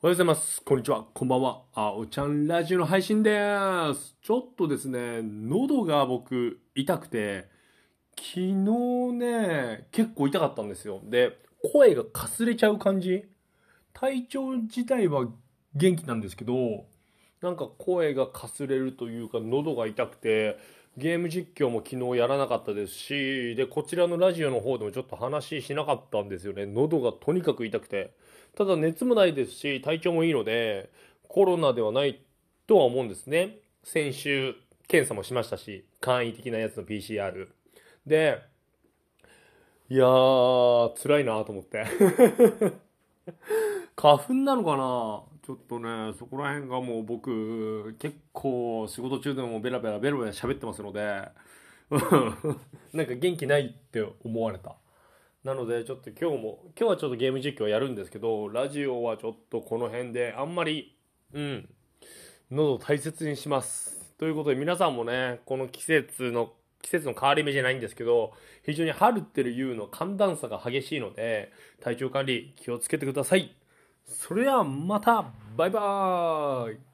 おはようございます。こんにちは。こんばんは。あおちゃんラジオの配信です。ちょっとですね、喉が僕痛くて、昨日ね、結構痛かったんですよ。で、声がかすれちゃう感じ体調自体は元気なんですけど、なんか声がかすれるというか、喉が痛くて、ゲーム実況も昨日やらなかったですし、で、こちらのラジオの方でもちょっと話しなかったんですよね。喉がとにかく痛くて。ただ熱もないですし、体調もいいので、コロナではないとは思うんですね。先週、検査もしましたし、簡易的なやつの PCR。で、いやー、辛いなと思って。花粉なのかな？ちょっとね、そこら辺がもう僕、結構仕事中でもベラベラベラベラ喋ってますので、なんか元気ないって思われた。なのでちょっと今日も、今日はちょっとゲーム実況やるんですけど、ラジオはちょっとこの辺であんまり、うん、喉大切にします。ということで皆さんもね、この季節の、季節の変わり目じゃないんですけど、非常に春ってる夕の寒暖差が激しいので、体調管理気をつけてください。それではまた、バイバーイ。